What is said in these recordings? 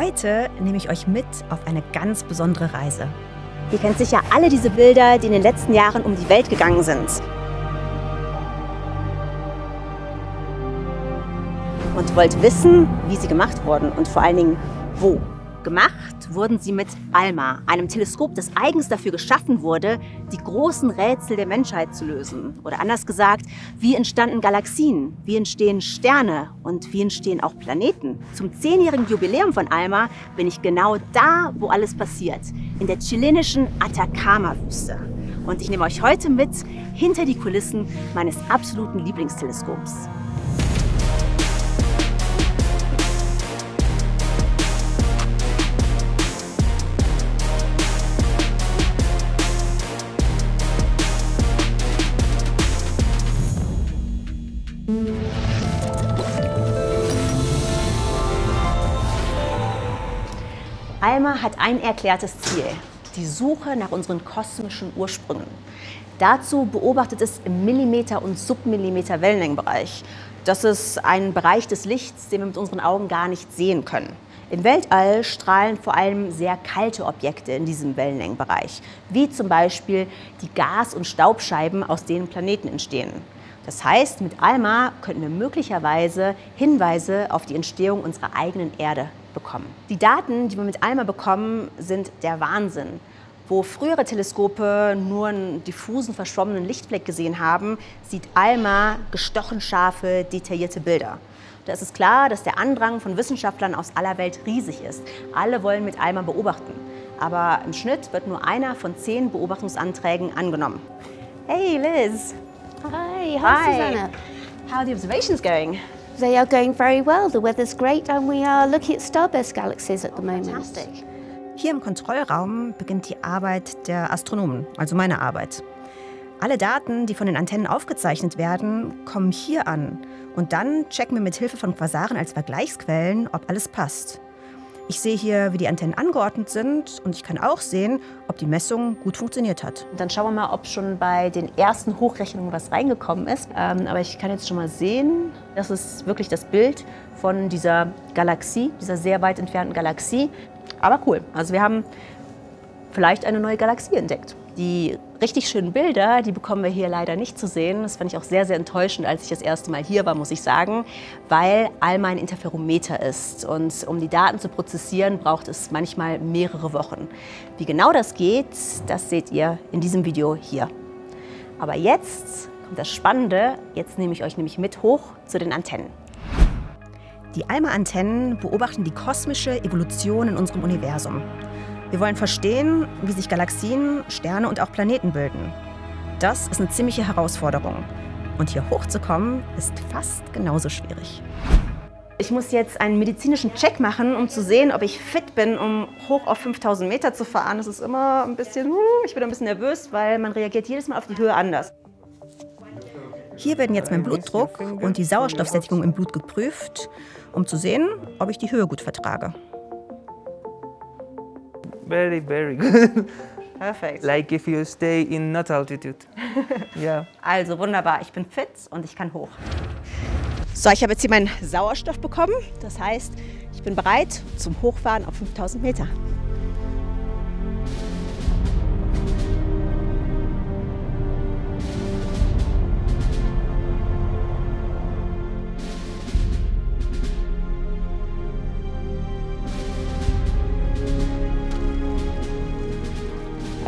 Heute nehme ich euch mit auf eine ganz besondere Reise. Ihr kennt sicher alle diese Bilder, die in den letzten Jahren um die Welt gegangen sind. Und wollt wissen, wie sie gemacht wurden und vor allen Dingen wo. Gemacht wurden sie mit ALMA, einem Teleskop, das eigens dafür geschaffen wurde, die großen Rätsel der Menschheit zu lösen. Oder anders gesagt, wie entstanden Galaxien, wie entstehen Sterne und wie entstehen auch Planeten. Zum zehnjährigen Jubiläum von ALMA bin ich genau da, wo alles passiert, in der chilenischen Atacama-Wüste. Und ich nehme euch heute mit hinter die Kulissen meines absoluten Lieblingsteleskops. ALMA hat ein erklärtes Ziel, die Suche nach unseren kosmischen Ursprüngen. Dazu beobachtet es im Millimeter- und Submillimeter Wellenlängenbereich. Das ist ein Bereich des Lichts, den wir mit unseren Augen gar nicht sehen können. Im Weltall strahlen vor allem sehr kalte Objekte in diesem Wellenlängenbereich, wie zum Beispiel die Gas- und Staubscheiben, aus denen Planeten entstehen. Das heißt, mit ALMA könnten wir möglicherweise Hinweise auf die Entstehung unserer eigenen Erde bekommen. Die Daten, die wir mit ALMA bekommen, sind der Wahnsinn. Wo frühere Teleskope nur einen diffusen, verschwommenen Lichtfleck gesehen haben, sieht ALMA gestochen scharfe, detaillierte Bilder. Da ist es klar, dass der Andrang von Wissenschaftlern aus aller Welt riesig ist. Alle wollen mit ALMA beobachten. Aber im Schnitt wird nur einer von zehn Beobachtungsanträgen angenommen. Hey Liz! Hi, hi, Hi. Susanna. How are the observations going? They are going very well. The weather's great and we are looking at starburst galaxies at the moment. Fantastic. Hier im Kontrollraum beginnt die Arbeit der Astronomen, also meine Arbeit. Alle Daten, die von den Antennen aufgezeichnet werden, kommen hier an. Und dann checken wir mit Hilfe von Quasaren als Vergleichsquellen, ob alles passt. Ich sehe hier, wie die Antennen angeordnet sind und ich kann auch sehen, ob die Messung gut funktioniert hat. Dann schauen wir mal, ob schon bei den ersten Hochrechnungen was reingekommen ist. Ähm, aber ich kann jetzt schon mal sehen, das ist wirklich das Bild von dieser Galaxie, dieser sehr weit entfernten Galaxie. Aber cool. Also wir haben vielleicht eine neue Galaxie entdeckt. Die richtig schönen Bilder, die bekommen wir hier leider nicht zu sehen. Das fand ich auch sehr, sehr enttäuschend, als ich das erste Mal hier war, muss ich sagen, weil ALMA ein Interferometer ist. Und um die Daten zu prozessieren, braucht es manchmal mehrere Wochen. Wie genau das geht, das seht ihr in diesem Video hier. Aber jetzt kommt das Spannende. Jetzt nehme ich euch nämlich mit hoch zu den Antennen. Die ALMA-Antennen beobachten die kosmische Evolution in unserem Universum. Wir wollen verstehen, wie sich Galaxien, Sterne und auch Planeten bilden. Das ist eine ziemliche Herausforderung. Und hier hochzukommen, ist fast genauso schwierig. Ich muss jetzt einen medizinischen Check machen, um zu sehen, ob ich fit bin, um hoch auf 5000 Meter zu fahren. Das ist immer ein bisschen, uh, ich bin ein bisschen nervös, weil man reagiert jedes Mal auf die Höhe anders. Hier werden jetzt mein Blutdruck und die Sauerstoffsättigung im Blut geprüft, um zu sehen, ob ich die Höhe gut vertrage. Very, very good. Perfekt. like if you stay in not altitude. yeah. Also wunderbar, ich bin fit und ich kann hoch. So, ich habe jetzt hier meinen Sauerstoff bekommen. Das heißt, ich bin bereit zum Hochfahren auf 5000 Meter.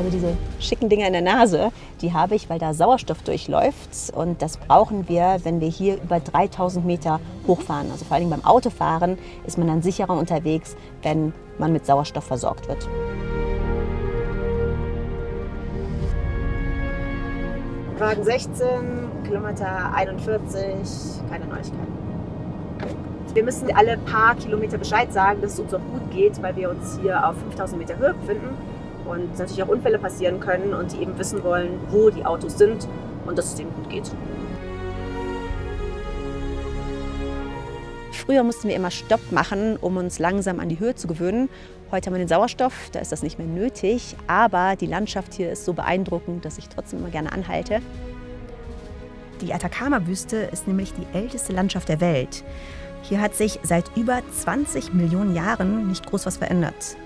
Also diese schicken Dinger in der Nase, die habe ich, weil da Sauerstoff durchläuft. Und das brauchen wir, wenn wir hier über 3000 Meter hochfahren. Also vor allem beim Autofahren ist man dann sicherer unterwegs, wenn man mit Sauerstoff versorgt wird. Wagen 16, Kilometer 41, keine Neuigkeiten. Wir müssen alle paar Kilometer Bescheid sagen, dass es uns auch gut geht, weil wir uns hier auf 5000 Meter Höhe befinden und natürlich auch Unfälle passieren können und die eben wissen wollen, wo die Autos sind und dass es denen gut geht. Früher mussten wir immer Stopp machen, um uns langsam an die Höhe zu gewöhnen. Heute haben wir den Sauerstoff, da ist das nicht mehr nötig. Aber die Landschaft hier ist so beeindruckend, dass ich trotzdem immer gerne anhalte. Die Atacama-Wüste ist nämlich die älteste Landschaft der Welt. Hier hat sich seit über 20 Millionen Jahren nicht groß was verändert.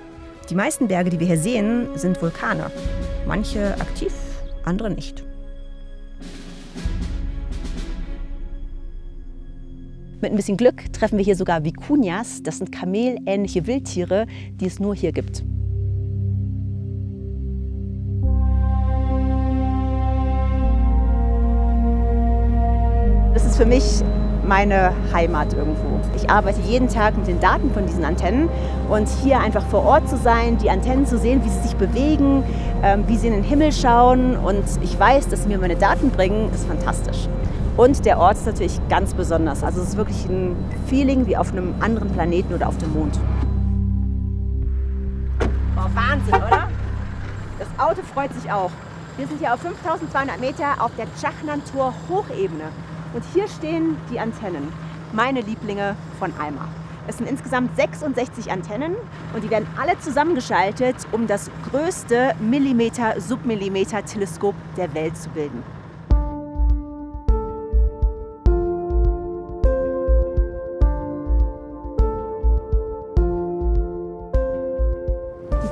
Die meisten Berge, die wir hier sehen, sind Vulkane. Manche aktiv, andere nicht. Mit ein bisschen Glück treffen wir hier sogar Vicunias. Das sind kamelähnliche Wildtiere, die es nur hier gibt. Das ist für mich meine Heimat irgendwo. Ich arbeite jeden Tag mit den Daten von diesen Antennen und hier einfach vor Ort zu sein, die Antennen zu sehen, wie sie sich bewegen, ähm, wie sie in den Himmel schauen und ich weiß, dass sie mir meine Daten bringen, ist fantastisch. Und der Ort ist natürlich ganz besonders. Also es ist wirklich ein Feeling wie auf einem anderen Planeten oder auf dem Mond. Oh, Wahnsinn, oder? Das Auto freut sich auch. Wir sind hier auf 5200 Meter auf der Chachnantur Hochebene. Und hier stehen die Antennen, meine Lieblinge von Alma. Es sind insgesamt 66 Antennen und die werden alle zusammengeschaltet, um das größte Millimeter-Submillimeter-Teleskop der Welt zu bilden.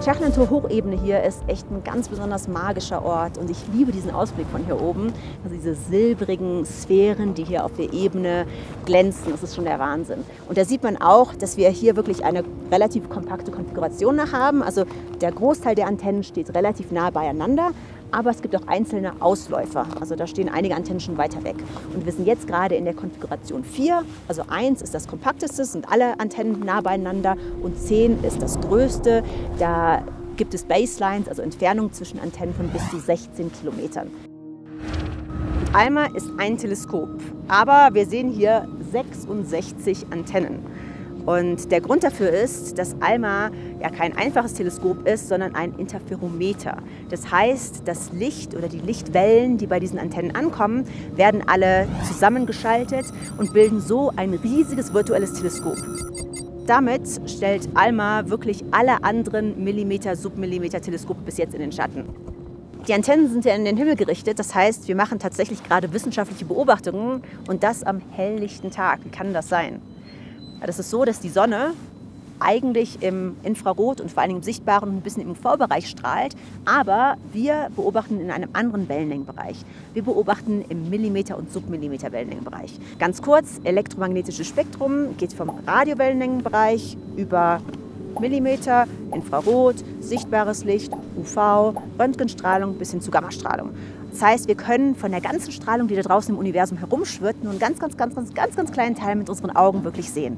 Tschachnantur Hochebene hier ist echt ein ganz besonders magischer Ort und ich liebe diesen Ausblick von hier oben. Also diese silbrigen Sphären, die hier auf der Ebene glänzen, das ist schon der Wahnsinn. Und da sieht man auch, dass wir hier wirklich eine relativ kompakte Konfiguration haben. Also der Großteil der Antennen steht relativ nah beieinander, aber es gibt auch einzelne Ausläufer. Also da stehen einige Antennen schon weiter weg. Und wir sind jetzt gerade in der Konfiguration 4. Also 1 ist das kompakteste, sind alle Antennen nah beieinander und 10 ist das größte. Da gibt es Baselines, also Entfernungen zwischen Antennen von bis zu 16 Kilometern. ALMA ist ein Teleskop, aber wir sehen hier 66 Antennen. Und der Grund dafür ist, dass ALMA ja kein einfaches Teleskop ist, sondern ein Interferometer. Das heißt, das Licht oder die Lichtwellen, die bei diesen Antennen ankommen, werden alle zusammengeschaltet und bilden so ein riesiges virtuelles Teleskop. Damit stellt ALMA wirklich alle anderen Millimeter, Submillimeter Teleskope bis jetzt in den Schatten. Die Antennen sind ja in den Himmel gerichtet, das heißt, wir machen tatsächlich gerade wissenschaftliche Beobachtungen und das am helllichten Tag. Wie kann das sein? Das ist so, dass die Sonne eigentlich im Infrarot und vor allem im sichtbaren und ein bisschen im UV-Bereich strahlt, aber wir beobachten in einem anderen Wellenlängenbereich. Wir beobachten im Millimeter- und Submillimeter Wellenlängenbereich. Ganz kurz, elektromagnetisches Spektrum geht vom Radiowellenlängenbereich über Millimeter, Infrarot, sichtbares Licht, UV, Röntgenstrahlung bis hin zu Gammastrahlung. Das heißt, wir können von der ganzen Strahlung, die da draußen im Universum herumschwirrt, nur einen ganz, ganz, ganz, ganz, ganz, ganz kleinen Teil mit unseren Augen wirklich sehen.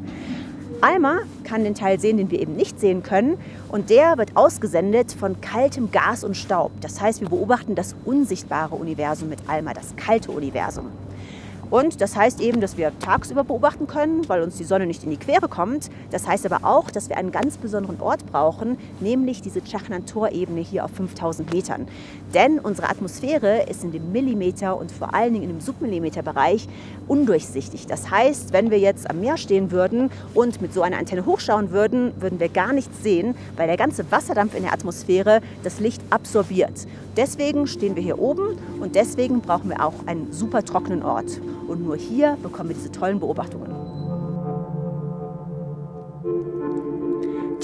Alma kann den Teil sehen, den wir eben nicht sehen können. Und der wird ausgesendet von kaltem Gas und Staub. Das heißt, wir beobachten das unsichtbare Universum mit Alma, das kalte Universum. Und das heißt eben, dass wir tagsüber beobachten können, weil uns die Sonne nicht in die Quere kommt. Das heißt aber auch, dass wir einen ganz besonderen Ort brauchen, nämlich diese Chachnantor-Ebene hier auf 5000 Metern. Denn unsere Atmosphäre ist in dem Millimeter und vor allen Dingen im Submillimeter-Bereich undurchsichtig. Das heißt, wenn wir jetzt am Meer stehen würden und mit so einer Antenne hochschauen würden, würden wir gar nichts sehen, weil der ganze Wasserdampf in der Atmosphäre das Licht absorbiert. Deswegen stehen wir hier oben und deswegen brauchen wir auch einen super trockenen Ort. Und nur hier bekommen wir diese tollen Beobachtungen.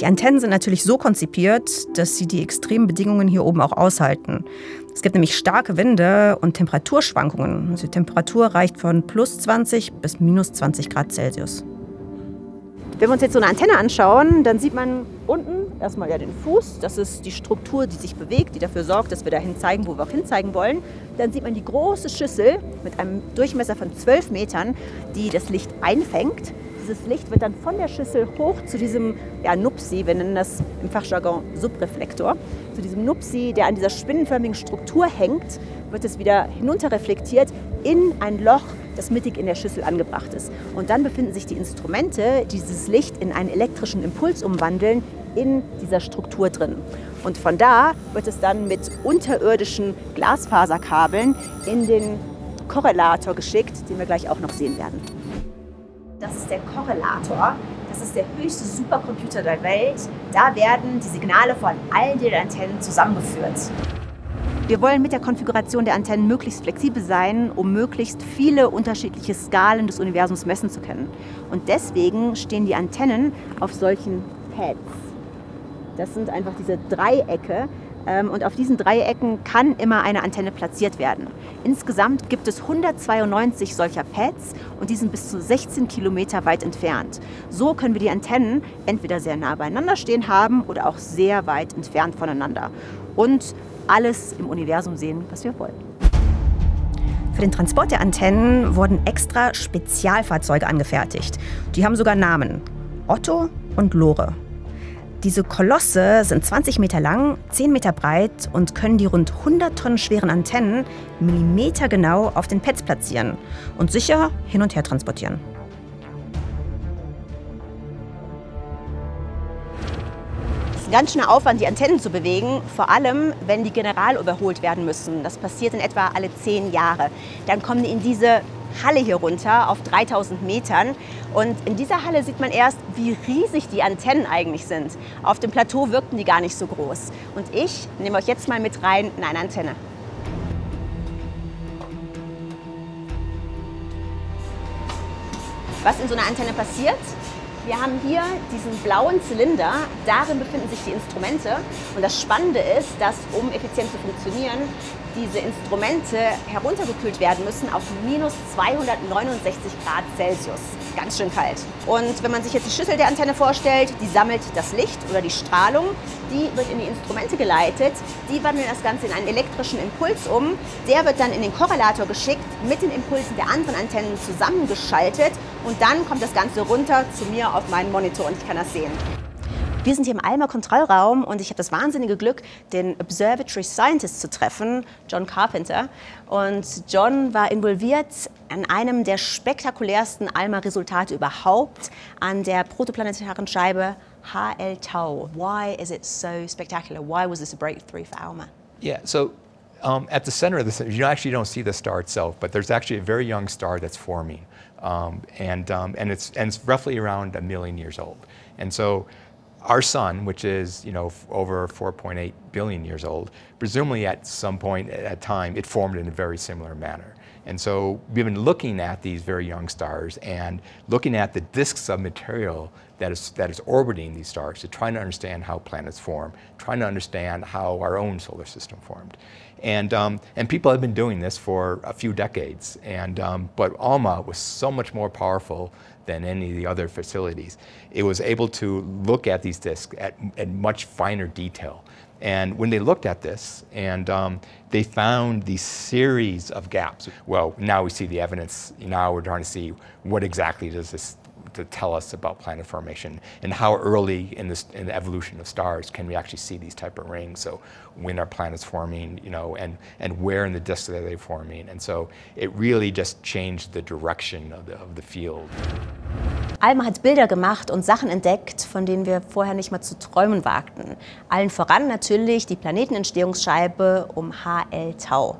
Die Antennen sind natürlich so konzipiert, dass sie die extremen Bedingungen hier oben auch aushalten. Es gibt nämlich starke Winde und Temperaturschwankungen. Also die Temperatur reicht von plus 20 bis minus 20 Grad Celsius. Wenn wir uns jetzt so eine Antenne anschauen, dann sieht man unten erstmal ja den Fuß. Das ist die Struktur, die sich bewegt, die dafür sorgt, dass wir dahin zeigen, wo wir auch hinzeigen wollen. Dann sieht man die große Schüssel mit einem Durchmesser von 12 Metern, die das Licht einfängt. Dieses Licht wird dann von der Schüssel hoch zu diesem ja, Nupsi, wir nennen das im Fachjargon Subreflektor, zu diesem Nupsi, der an dieser spinnenförmigen Struktur hängt, wird es wieder hinunterreflektiert in ein Loch, das mittig in der Schüssel angebracht ist. Und dann befinden sich die Instrumente, die dieses Licht in einen elektrischen Impuls umwandeln, in dieser Struktur drin. Und von da wird es dann mit unterirdischen Glasfaserkabeln in den Korrelator geschickt, den wir gleich auch noch sehen werden. Das ist der Korrelator. Das ist der höchste Supercomputer der Welt. Da werden die Signale von allen den Antennen zusammengeführt. Wir wollen mit der Konfiguration der Antennen möglichst flexibel sein, um möglichst viele unterschiedliche Skalen des Universums messen zu können. Und deswegen stehen die Antennen auf solchen Pads. Das sind einfach diese Dreiecke, ähm, und auf diesen Dreiecken kann immer eine Antenne platziert werden. Insgesamt gibt es 192 solcher Pads und die sind bis zu 16 Kilometer weit entfernt. So können wir die Antennen entweder sehr nah beieinander stehen haben oder auch sehr weit entfernt voneinander. Und alles im Universum sehen, was wir wollen. Für den Transport der Antennen wurden extra Spezialfahrzeuge angefertigt. Die haben sogar Namen. Otto und Lore. Diese Kolosse sind 20 Meter lang, 10 Meter breit und können die rund 100 Tonnen schweren Antennen millimetergenau auf den Pads platzieren und sicher hin und her transportieren. Es ist ein ganz schöner Aufwand, die Antennen zu bewegen, vor allem wenn die general überholt werden müssen. Das passiert in etwa alle 10 Jahre. Dann kommen die in diese Halle hier runter auf 3000 Metern. Und in dieser Halle sieht man erst, wie riesig die Antennen eigentlich sind. Auf dem Plateau wirkten die gar nicht so groß. Und ich nehme euch jetzt mal mit rein in eine Antenne. Was in so einer Antenne passiert? Wir haben hier diesen blauen Zylinder, darin befinden sich die Instrumente. Und das Spannende ist, dass um effizient zu funktionieren, diese Instrumente heruntergekühlt werden müssen auf minus 269 Grad Celsius. Ganz schön kalt. Und wenn man sich jetzt die Schüssel der Antenne vorstellt, die sammelt das Licht oder die Strahlung, die wird in die Instrumente geleitet, die wandeln das Ganze in einen elektrischen Impuls um, der wird dann in den Korrelator geschickt, mit den Impulsen der anderen Antennen zusammengeschaltet und dann kommt das Ganze runter zu mir auf meinen Monitor und ich kann das sehen. Wir sind hier im Alma Kontrollraum und ich habe das wahnsinnige Glück, den Observatory Scientist zu treffen, John Carpenter. Und John war involviert an einem der spektakulärsten Alma-Resultate überhaupt, an der protoplanetaren Scheibe HL Tau. Why is it so spectacular? Why was this a breakthrough for ALMA? Yeah, so um, at the center of the you actually don't see the star itself, but there's actually a very young star that's forming, um, and um, and it's and it's roughly around a million years old, and so our sun, which is you know over 4.8 billion years old, presumably at some point at time it formed in a very similar manner. And so we've been looking at these very young stars and looking at the disks of material that is, that is orbiting these stars to try to understand how planets form, trying to understand how our own solar system formed. And, um, and people have been doing this for a few decades. And, um, but ALMA was so much more powerful than any of the other facilities. It was able to look at these disks at, at much finer detail. And when they looked at this, and um, they found these series of gaps. Well, now we see the evidence. Now we're trying to see what exactly does this to tell us about planet formation and how early in, this, in the evolution of stars can we actually see these type of rings. So when are planets forming, you know, and, and where in the disk are they forming. And so it really just changed the direction of the, of the field. Alma hat Bilder gemacht und Sachen entdeckt, von denen wir vorher nicht mal zu träumen wagten. Allen voran natürlich die Planetenentstehungsscheibe um HL Tau.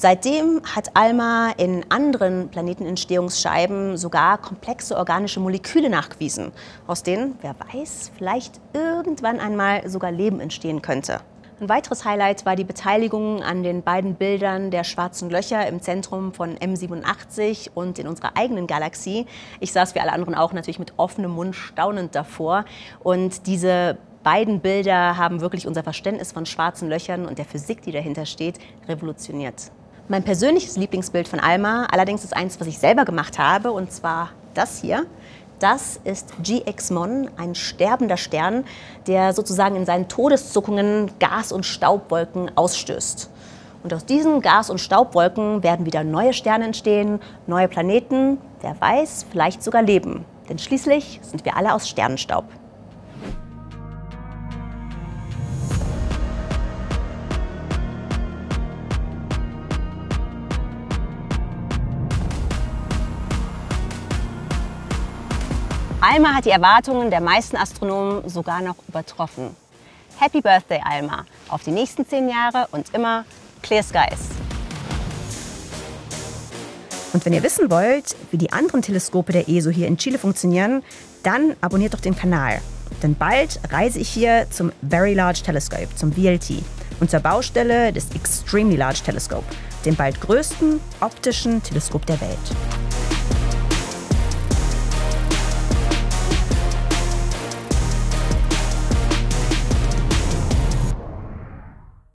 Seitdem hat ALMA in anderen Planetenentstehungsscheiben sogar komplexe organische Moleküle nachgewiesen, aus denen, wer weiß, vielleicht irgendwann einmal sogar Leben entstehen könnte. Ein weiteres Highlight war die Beteiligung an den beiden Bildern der schwarzen Löcher im Zentrum von M87 und in unserer eigenen Galaxie. Ich saß wie alle anderen auch natürlich mit offenem Mund staunend davor. Und diese beiden Bilder haben wirklich unser Verständnis von schwarzen Löchern und der Physik, die dahinter steht, revolutioniert. Mein persönliches Lieblingsbild von Alma allerdings ist eins, was ich selber gemacht habe, und zwar das hier. Das ist GX-Mon, ein sterbender Stern, der sozusagen in seinen Todeszuckungen Gas- und Staubwolken ausstößt. Und aus diesen Gas- und Staubwolken werden wieder neue Sterne entstehen, neue Planeten, wer weiß, vielleicht sogar Leben. Denn schließlich sind wir alle aus Sternenstaub. Alma hat die Erwartungen der meisten Astronomen sogar noch übertroffen. Happy Birthday, Alma! Auf die nächsten zehn Jahre und immer Clear Skies! Und wenn ihr wissen wollt, wie die anderen Teleskope der ESO hier in Chile funktionieren, dann abonniert doch den Kanal. Denn bald reise ich hier zum Very Large Telescope, zum VLT. und zur Baustelle des Extremely Large Telescope, dem bald größten optischen Teleskop der Welt.